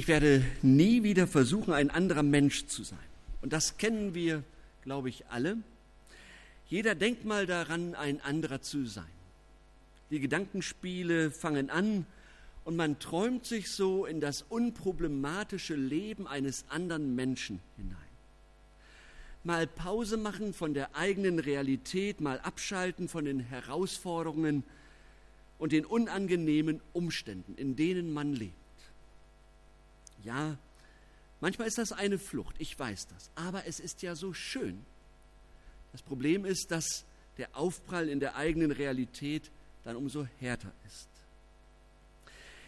Ich werde nie wieder versuchen, ein anderer Mensch zu sein. Und das kennen wir, glaube ich, alle. Jeder denkt mal daran, ein anderer zu sein. Die Gedankenspiele fangen an und man träumt sich so in das unproblematische Leben eines anderen Menschen hinein. Mal Pause machen von der eigenen Realität, mal abschalten von den Herausforderungen und den unangenehmen Umständen, in denen man lebt. Ja, manchmal ist das eine Flucht, ich weiß das, aber es ist ja so schön. Das Problem ist, dass der Aufprall in der eigenen Realität dann umso härter ist.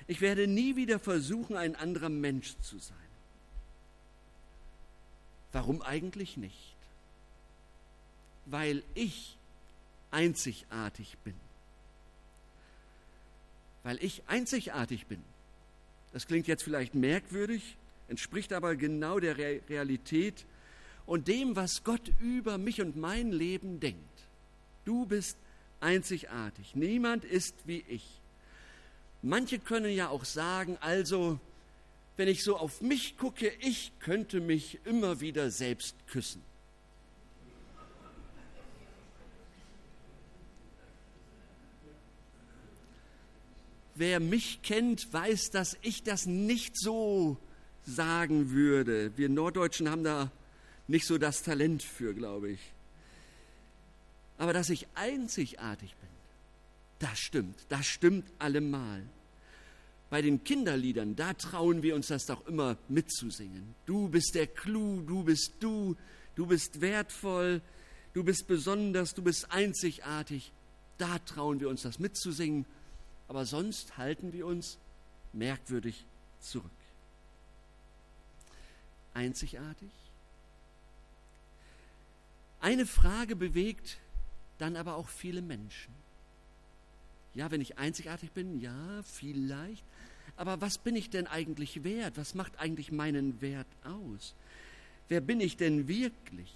Ich werde nie wieder versuchen, ein anderer Mensch zu sein. Warum eigentlich nicht? Weil ich einzigartig bin. Weil ich einzigartig bin. Das klingt jetzt vielleicht merkwürdig, entspricht aber genau der Realität und dem, was Gott über mich und mein Leben denkt. Du bist einzigartig. Niemand ist wie ich. Manche können ja auch sagen, also, wenn ich so auf mich gucke, ich könnte mich immer wieder selbst küssen. Wer mich kennt, weiß, dass ich das nicht so sagen würde. Wir Norddeutschen haben da nicht so das Talent für, glaube ich. Aber dass ich einzigartig bin, das stimmt, das stimmt allemal. Bei den Kinderliedern, da trauen wir uns das doch immer mitzusingen. Du bist der Clou, du bist du, du bist wertvoll, du bist besonders, du bist einzigartig. Da trauen wir uns das mitzusingen aber sonst halten wir uns merkwürdig zurück. Einzigartig? Eine Frage bewegt dann aber auch viele Menschen. Ja, wenn ich einzigartig bin, ja, vielleicht. Aber was bin ich denn eigentlich wert? Was macht eigentlich meinen Wert aus? Wer bin ich denn wirklich?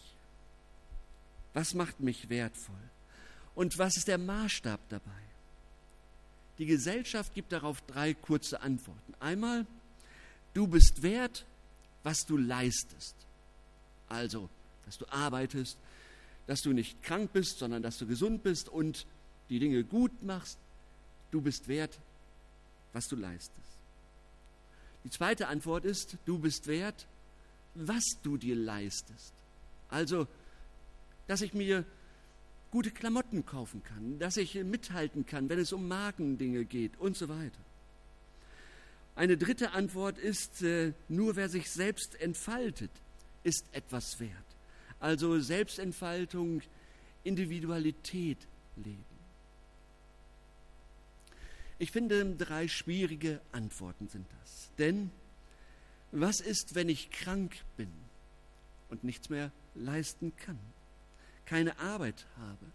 Was macht mich wertvoll? Und was ist der Maßstab dabei? Die Gesellschaft gibt darauf drei kurze Antworten. Einmal, du bist wert, was du leistest. Also, dass du arbeitest, dass du nicht krank bist, sondern dass du gesund bist und die Dinge gut machst. Du bist wert, was du leistest. Die zweite Antwort ist, du bist wert, was du dir leistest. Also, dass ich mir gute Klamotten kaufen kann, dass ich mithalten kann, wenn es um Markendinge geht und so weiter. Eine dritte Antwort ist, äh, nur wer sich selbst entfaltet, ist etwas wert. Also Selbstentfaltung, Individualität leben. Ich finde, drei schwierige Antworten sind das. Denn was ist, wenn ich krank bin und nichts mehr leisten kann? Keine Arbeit habe,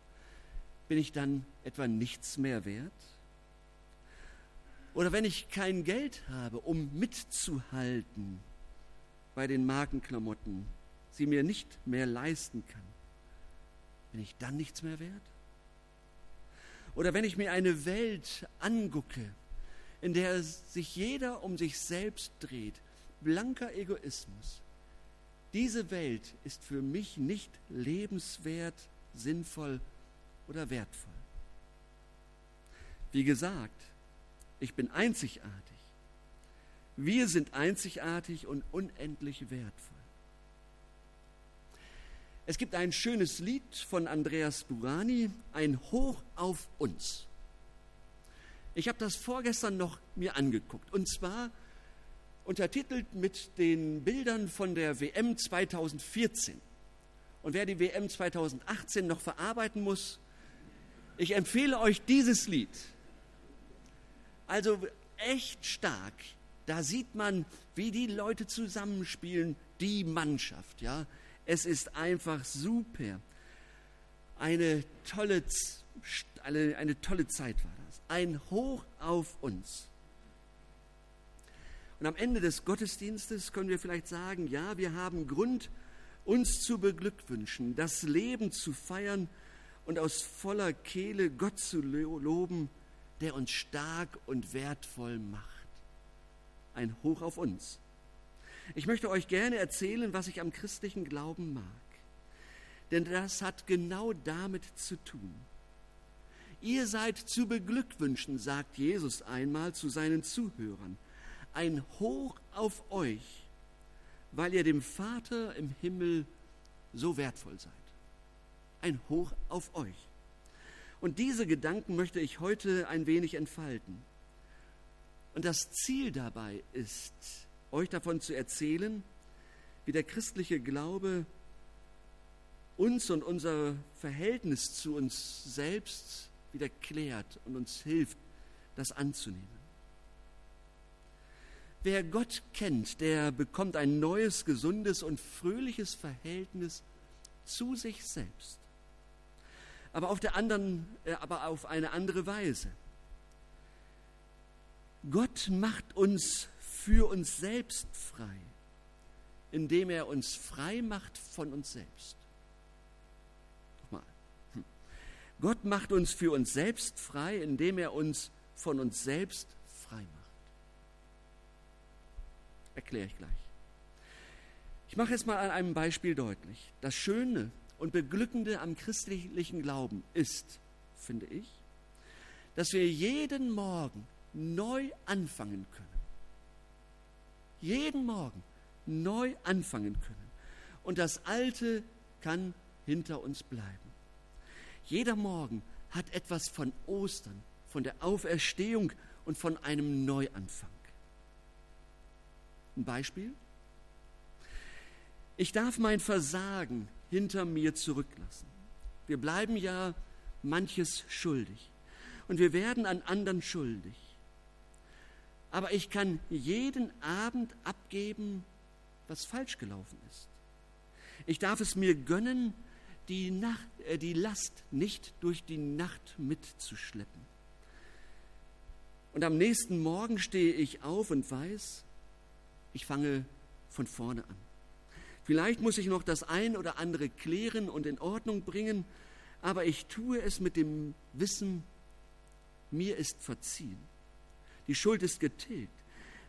bin ich dann etwa nichts mehr wert? Oder wenn ich kein Geld habe, um mitzuhalten bei den Markenklamotten, sie mir nicht mehr leisten kann, bin ich dann nichts mehr wert? Oder wenn ich mir eine Welt angucke, in der sich jeder um sich selbst dreht, blanker Egoismus, diese Welt ist für mich nicht lebenswert, sinnvoll oder wertvoll. Wie gesagt, ich bin einzigartig. Wir sind einzigartig und unendlich wertvoll. Es gibt ein schönes Lied von Andreas Burani, ein Hoch auf uns. Ich habe das vorgestern noch mir angeguckt. Und zwar untertitelt mit den Bildern von der WM 2014. Und wer die WM 2018 noch verarbeiten muss, ich empfehle euch dieses Lied. Also echt stark. Da sieht man, wie die Leute zusammenspielen, die Mannschaft. Ja, es ist einfach super. Eine tolle, eine, eine tolle Zeit war das. Ein Hoch auf uns. Und am Ende des Gottesdienstes können wir vielleicht sagen, ja, wir haben Grund, uns zu beglückwünschen, das Leben zu feiern und aus voller Kehle Gott zu loben, der uns stark und wertvoll macht. Ein Hoch auf uns Ich möchte euch gerne erzählen, was ich am christlichen Glauben mag. Denn das hat genau damit zu tun. Ihr seid zu beglückwünschen, sagt Jesus einmal zu seinen Zuhörern. Ein Hoch auf euch, weil ihr dem Vater im Himmel so wertvoll seid. Ein Hoch auf euch. Und diese Gedanken möchte ich heute ein wenig entfalten. Und das Ziel dabei ist, euch davon zu erzählen, wie der christliche Glaube uns und unser Verhältnis zu uns selbst wieder klärt und uns hilft, das anzunehmen. Wer Gott kennt, der bekommt ein neues, gesundes und fröhliches Verhältnis zu sich selbst. Aber auf, der anderen, äh, aber auf eine andere Weise. Gott macht uns für uns selbst frei, indem er uns frei macht von uns selbst. Nochmal. Hm. Gott macht uns für uns selbst frei, indem er uns von uns selbst frei macht. Erkläre ich gleich. Ich mache es mal an einem Beispiel deutlich. Das Schöne und Beglückende am christlichen Glauben ist, finde ich, dass wir jeden Morgen neu anfangen können. Jeden Morgen neu anfangen können. Und das Alte kann hinter uns bleiben. Jeder Morgen hat etwas von Ostern, von der Auferstehung und von einem Neuanfang. Ein Beispiel? Ich darf mein Versagen hinter mir zurücklassen. Wir bleiben ja manches schuldig und wir werden an anderen schuldig. Aber ich kann jeden Abend abgeben, was falsch gelaufen ist. Ich darf es mir gönnen, die, Nacht, äh, die Last nicht durch die Nacht mitzuschleppen. Und am nächsten Morgen stehe ich auf und weiß, ich fange von vorne an. Vielleicht muss ich noch das ein oder andere klären und in Ordnung bringen, aber ich tue es mit dem Wissen, mir ist verziehen. Die Schuld ist getilgt.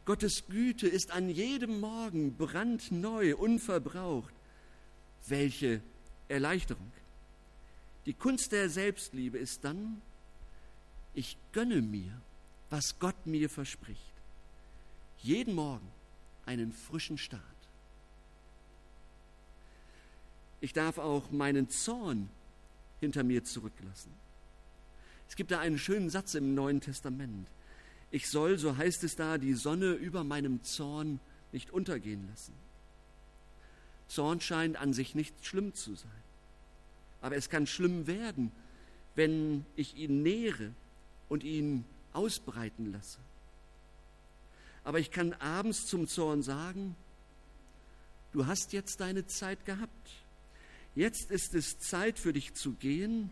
Gottes Güte ist an jedem Morgen brandneu, unverbraucht. Welche Erleichterung. Die Kunst der Selbstliebe ist dann, ich gönne mir, was Gott mir verspricht. Jeden Morgen einen frischen Start. Ich darf auch meinen Zorn hinter mir zurücklassen. Es gibt da einen schönen Satz im Neuen Testament. Ich soll, so heißt es da, die Sonne über meinem Zorn nicht untergehen lassen. Zorn scheint an sich nicht schlimm zu sein. Aber es kann schlimm werden, wenn ich ihn nähere und ihn ausbreiten lasse. Aber ich kann abends zum Zorn sagen, du hast jetzt deine Zeit gehabt. Jetzt ist es Zeit für dich zu gehen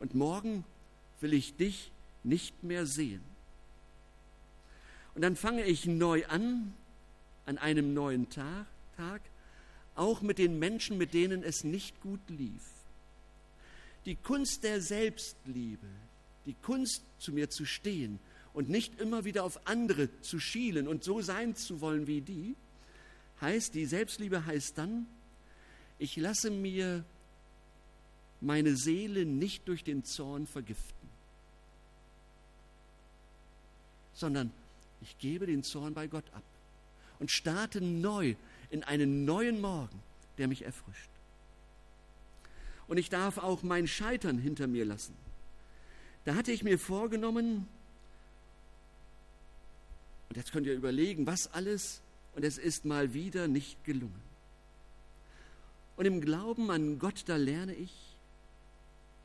und morgen will ich dich nicht mehr sehen. Und dann fange ich neu an, an einem neuen Tag, Tag, auch mit den Menschen, mit denen es nicht gut lief. Die Kunst der Selbstliebe, die Kunst zu mir zu stehen, und nicht immer wieder auf andere zu schielen und so sein zu wollen wie die, heißt, die Selbstliebe heißt dann, ich lasse mir meine Seele nicht durch den Zorn vergiften, sondern ich gebe den Zorn bei Gott ab und starte neu in einen neuen Morgen, der mich erfrischt. Und ich darf auch mein Scheitern hinter mir lassen. Da hatte ich mir vorgenommen, und jetzt könnt ihr überlegen, was alles, und es ist mal wieder nicht gelungen. Und im Glauben an Gott, da lerne ich,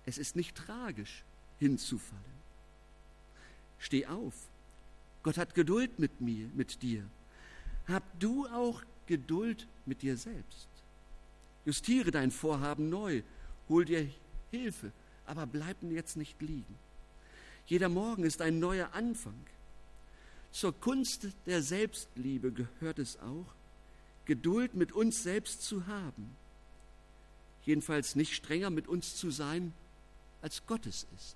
es ist nicht tragisch, hinzufallen. Steh auf. Gott hat Geduld mit mir, mit dir. Hab du auch Geduld mit dir selbst. Justiere dein Vorhaben neu. Hol dir Hilfe, aber bleib jetzt nicht liegen. Jeder Morgen ist ein neuer Anfang. Zur Kunst der Selbstliebe gehört es auch, Geduld mit uns selbst zu haben. Jedenfalls nicht strenger mit uns zu sein, als Gott es ist.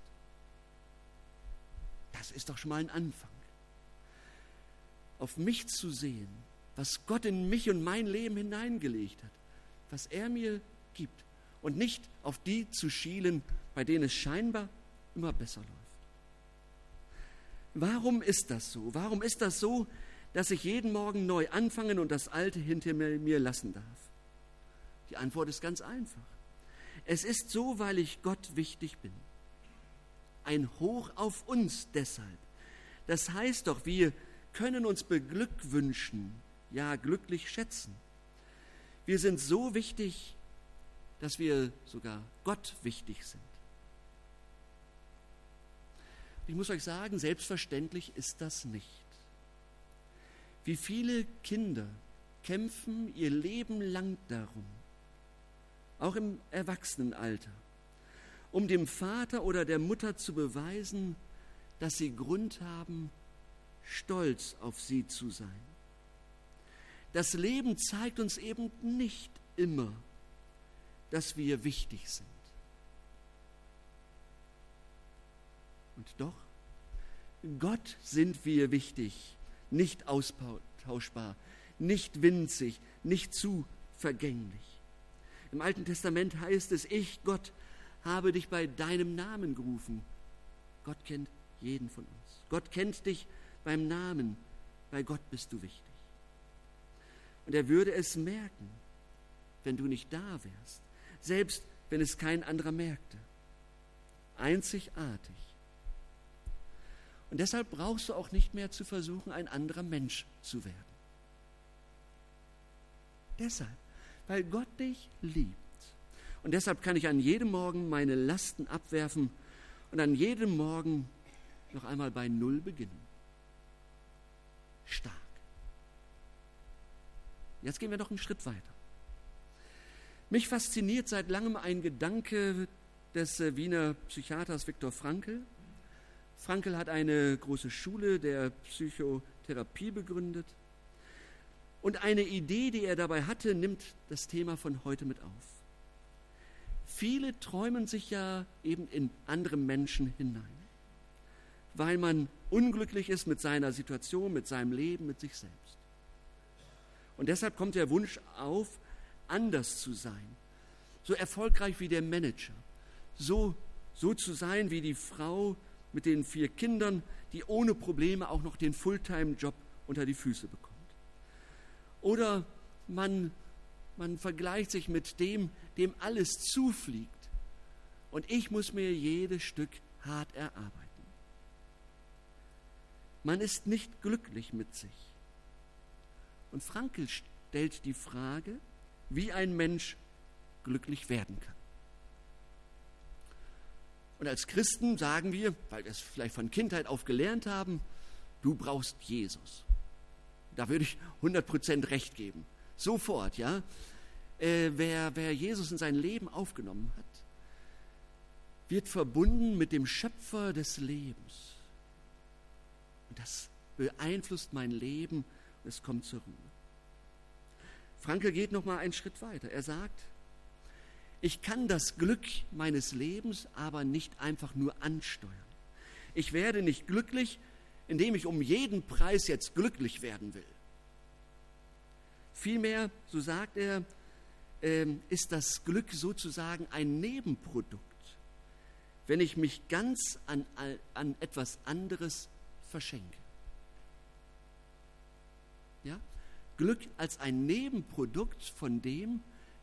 Das ist doch schon mal ein Anfang. Auf mich zu sehen, was Gott in mich und mein Leben hineingelegt hat, was er mir gibt und nicht auf die zu schielen, bei denen es scheinbar immer besser läuft. Warum ist das so? Warum ist das so, dass ich jeden Morgen neu anfangen und das Alte hinter mir lassen darf? Die Antwort ist ganz einfach. Es ist so, weil ich Gott wichtig bin. Ein Hoch auf uns deshalb. Das heißt doch, wir können uns beglückwünschen, ja glücklich schätzen. Wir sind so wichtig, dass wir sogar Gott wichtig sind. Ich muss euch sagen, selbstverständlich ist das nicht. Wie viele Kinder kämpfen ihr Leben lang darum, auch im Erwachsenenalter, um dem Vater oder der Mutter zu beweisen, dass sie Grund haben, stolz auf sie zu sein. Das Leben zeigt uns eben nicht immer, dass wir wichtig sind. Und doch, Gott sind wir wichtig, nicht austauschbar, nicht winzig, nicht zu vergänglich. Im Alten Testament heißt es, ich, Gott, habe dich bei deinem Namen gerufen. Gott kennt jeden von uns. Gott kennt dich beim Namen. Bei Gott bist du wichtig. Und er würde es merken, wenn du nicht da wärst, selbst wenn es kein anderer merkte. Einzigartig. Und deshalb brauchst du auch nicht mehr zu versuchen, ein anderer Mensch zu werden. Deshalb, weil Gott dich liebt. Und deshalb kann ich an jedem Morgen meine Lasten abwerfen und an jedem Morgen noch einmal bei Null beginnen. Stark. Jetzt gehen wir noch einen Schritt weiter. Mich fasziniert seit langem ein Gedanke des äh, Wiener Psychiaters Viktor Frankl. Frankl hat eine große Schule der Psychotherapie begründet. Und eine Idee, die er dabei hatte, nimmt das Thema von heute mit auf. Viele träumen sich ja eben in andere Menschen hinein weil man unglücklich ist mit seiner Situation, mit seinem Leben, mit sich selbst. Und deshalb kommt der Wunsch auf, anders zu sein, so erfolgreich wie der Manager, so, so zu sein wie die Frau mit den vier Kindern, die ohne Probleme auch noch den Fulltime-Job unter die Füße bekommt. Oder man, man vergleicht sich mit dem, dem alles zufliegt. Und ich muss mir jedes Stück hart erarbeiten. Man ist nicht glücklich mit sich. Und Frankl stellt die Frage, wie ein Mensch glücklich werden kann. Und als Christen sagen wir, weil wir es vielleicht von Kindheit auf gelernt haben, du brauchst Jesus. Da würde ich 100% recht geben. Sofort, ja. Äh, wer, wer Jesus in sein Leben aufgenommen hat, wird verbunden mit dem Schöpfer des Lebens. Und das beeinflusst mein Leben und es kommt zur Ruhe. Franke geht noch mal einen Schritt weiter. Er sagt, ich kann das Glück meines Lebens aber nicht einfach nur ansteuern. Ich werde nicht glücklich, indem ich um jeden Preis jetzt glücklich werden will. Vielmehr, so sagt er, ähm, ist das Glück sozusagen ein Nebenprodukt, wenn ich mich ganz an, an etwas anderes verschenke. Ja? Glück als ein Nebenprodukt von dem,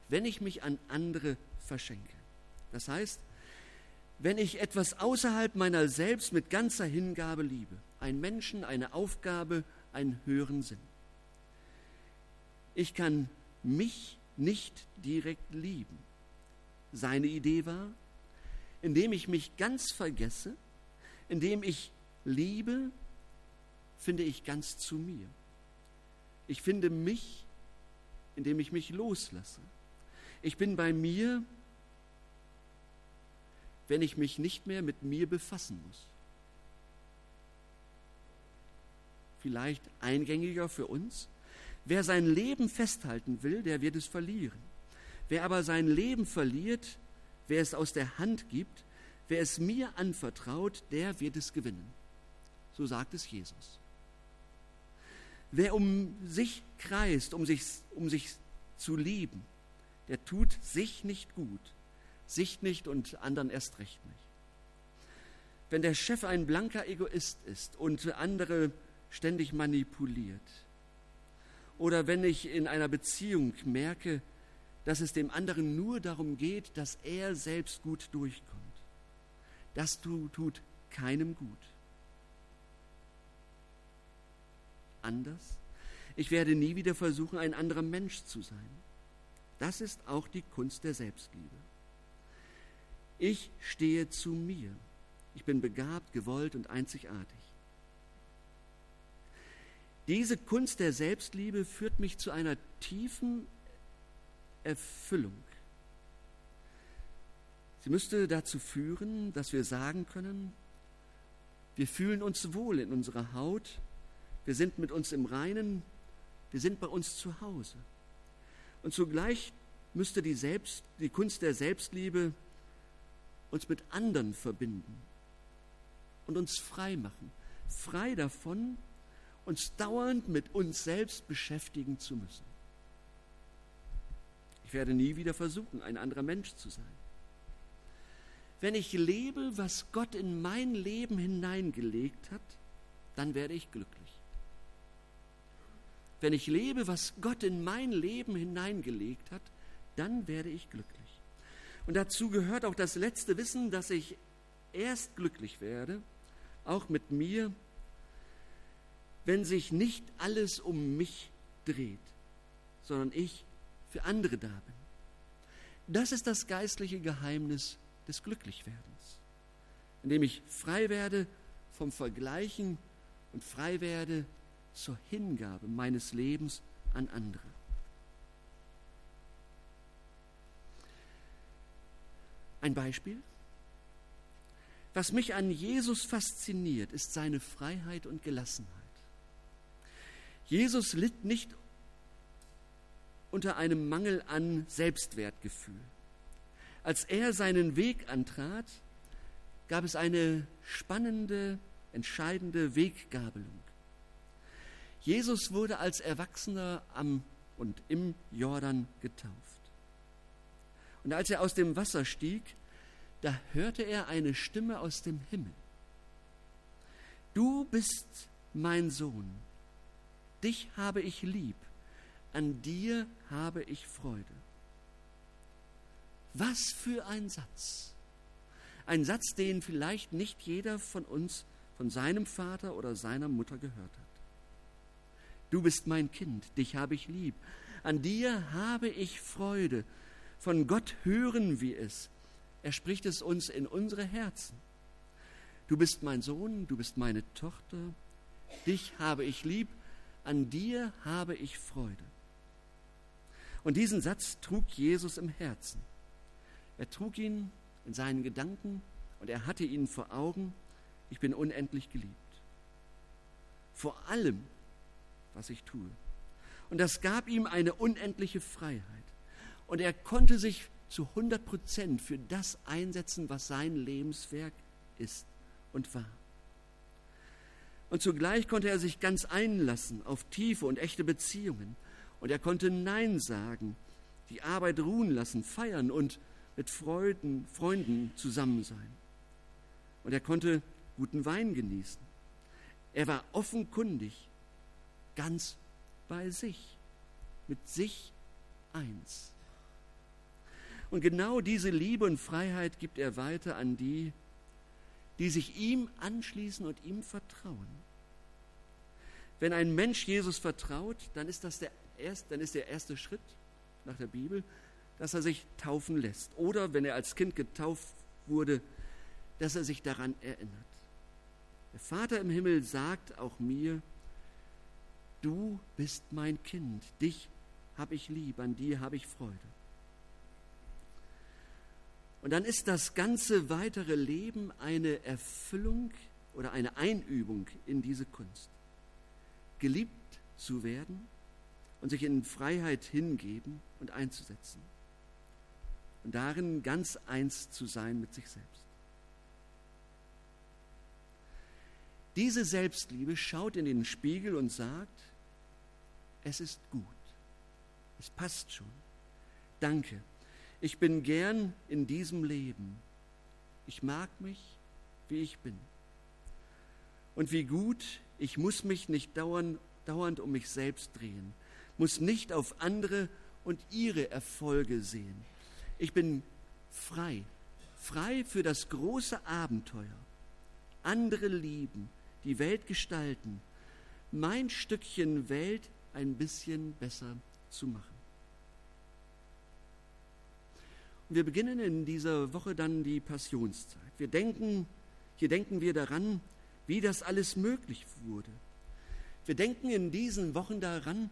wenn ich mich an andere verschenke. Das heißt, wenn ich etwas außerhalb meiner selbst mit ganzer Hingabe liebe, ein Menschen, eine Aufgabe, einen höheren Sinn. Ich kann mich nicht direkt lieben. Seine Idee war, indem ich mich ganz vergesse, indem ich Liebe finde ich ganz zu mir. Ich finde mich, indem ich mich loslasse. Ich bin bei mir, wenn ich mich nicht mehr mit mir befassen muss. Vielleicht eingängiger für uns. Wer sein Leben festhalten will, der wird es verlieren. Wer aber sein Leben verliert, wer es aus der Hand gibt, wer es mir anvertraut, der wird es gewinnen. So sagt es Jesus. Wer um sich kreist, um sich, um sich zu lieben, der tut sich nicht gut, sich nicht und anderen erst recht nicht. Wenn der Chef ein blanker Egoist ist und andere ständig manipuliert, oder wenn ich in einer Beziehung merke, dass es dem anderen nur darum geht, dass er selbst gut durchkommt, das tut keinem gut. Anders? Ich werde nie wieder versuchen, ein anderer Mensch zu sein. Das ist auch die Kunst der Selbstliebe. Ich stehe zu mir. Ich bin begabt, gewollt und einzigartig. Diese Kunst der Selbstliebe führt mich zu einer tiefen Erfüllung. Sie müsste dazu führen, dass wir sagen können, wir fühlen uns wohl in unserer Haut, wir sind mit uns im Reinen, wir sind bei uns zu Hause. Und zugleich müsste die, Selbst, die Kunst der Selbstliebe uns mit anderen verbinden und uns frei machen. Frei davon, uns dauernd mit uns selbst beschäftigen zu müssen. Ich werde nie wieder versuchen, ein anderer Mensch zu sein. Wenn ich lebe, was Gott in mein Leben hineingelegt hat, dann werde ich glücklich. Wenn ich lebe, was Gott in mein Leben hineingelegt hat, dann werde ich glücklich. Und dazu gehört auch das letzte Wissen, dass ich erst glücklich werde, auch mit mir, wenn sich nicht alles um mich dreht, sondern ich für andere da bin. Das ist das geistliche Geheimnis des Glücklichwerdens, indem ich frei werde vom Vergleichen und frei werde zur Hingabe meines Lebens an andere. Ein Beispiel? Was mich an Jesus fasziniert, ist seine Freiheit und Gelassenheit. Jesus litt nicht unter einem Mangel an Selbstwertgefühl. Als er seinen Weg antrat, gab es eine spannende, entscheidende Weggabelung. Jesus wurde als Erwachsener am und im Jordan getauft. Und als er aus dem Wasser stieg, da hörte er eine Stimme aus dem Himmel. Du bist mein Sohn, dich habe ich lieb, an dir habe ich Freude. Was für ein Satz. Ein Satz, den vielleicht nicht jeder von uns von seinem Vater oder seiner Mutter gehört hat. Du bist mein Kind, dich habe ich lieb, an dir habe ich Freude. Von Gott hören wir es. Er spricht es uns in unsere Herzen. Du bist mein Sohn, du bist meine Tochter, dich habe ich lieb, an dir habe ich Freude. Und diesen Satz trug Jesus im Herzen. Er trug ihn in seinen Gedanken und er hatte ihn vor Augen. Ich bin unendlich geliebt. Vor allem, was ich tue. Und das gab ihm eine unendliche Freiheit. Und er konnte sich zu 100 Prozent für das einsetzen, was sein Lebenswerk ist und war. Und zugleich konnte er sich ganz einlassen auf tiefe und echte Beziehungen. Und er konnte Nein sagen, die Arbeit ruhen lassen, feiern und mit Freuden, Freunden zusammen sein. Und er konnte guten Wein genießen. Er war offenkundig ganz bei sich, mit sich eins. Und genau diese Liebe und Freiheit gibt er weiter an die, die sich ihm anschließen und ihm vertrauen. Wenn ein Mensch Jesus vertraut, dann ist das der erst, dann ist der erste Schritt nach der Bibel, dass er sich taufen lässt. Oder wenn er als Kind getauft wurde, dass er sich daran erinnert. Der Vater im Himmel sagt auch mir, du bist mein Kind, dich habe ich lieb, an dir habe ich Freude. Und dann ist das ganze weitere Leben eine Erfüllung oder eine Einübung in diese Kunst. Geliebt zu werden und sich in Freiheit hingeben und einzusetzen. Und darin ganz eins zu sein mit sich selbst. Diese Selbstliebe schaut in den Spiegel und sagt, es ist gut. Es passt schon. Danke. Ich bin gern in diesem Leben. Ich mag mich, wie ich bin. Und wie gut, ich muss mich nicht dauernd, dauernd um mich selbst drehen, muss nicht auf andere und ihre Erfolge sehen. Ich bin frei, frei für das große Abenteuer. Andere lieben, die Welt gestalten, mein Stückchen Welt ein bisschen besser zu machen. Und wir beginnen in dieser Woche dann die Passionszeit. Wir denken, hier denken wir daran, wie das alles möglich wurde. Wir denken in diesen Wochen daran,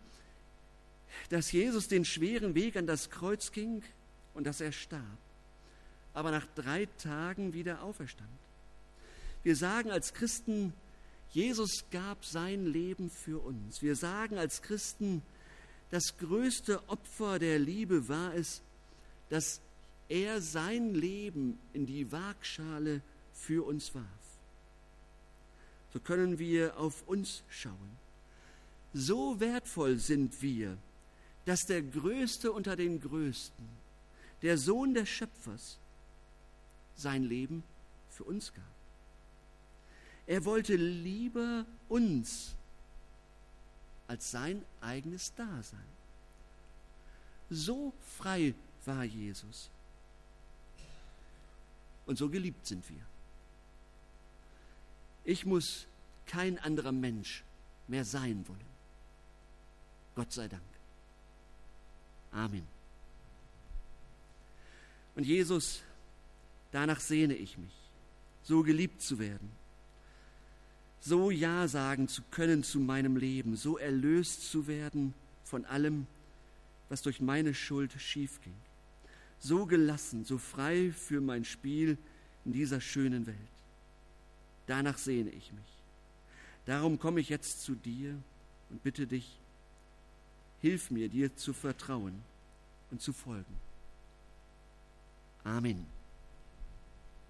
dass Jesus den schweren Weg an das Kreuz ging und dass er starb, aber nach drei Tagen wieder auferstand. Wir sagen als Christen, Jesus gab sein Leben für uns. Wir sagen als Christen, das größte Opfer der Liebe war es, dass er sein Leben in die Waagschale für uns warf. So können wir auf uns schauen. So wertvoll sind wir, dass der Größte unter den Größten, der Sohn des Schöpfers, sein Leben für uns gab. Er wollte lieber uns als sein eigenes Dasein. So frei war Jesus. Und so geliebt sind wir. Ich muss kein anderer Mensch mehr sein wollen. Gott sei Dank. Amen. Und Jesus, danach sehne ich mich, so geliebt zu werden, so Ja sagen zu können zu meinem Leben, so erlöst zu werden von allem, was durch meine Schuld schiefging so gelassen, so frei für mein Spiel in dieser schönen Welt. Danach sehne ich mich. Darum komme ich jetzt zu dir und bitte dich, hilf mir, dir zu vertrauen und zu folgen. Amen.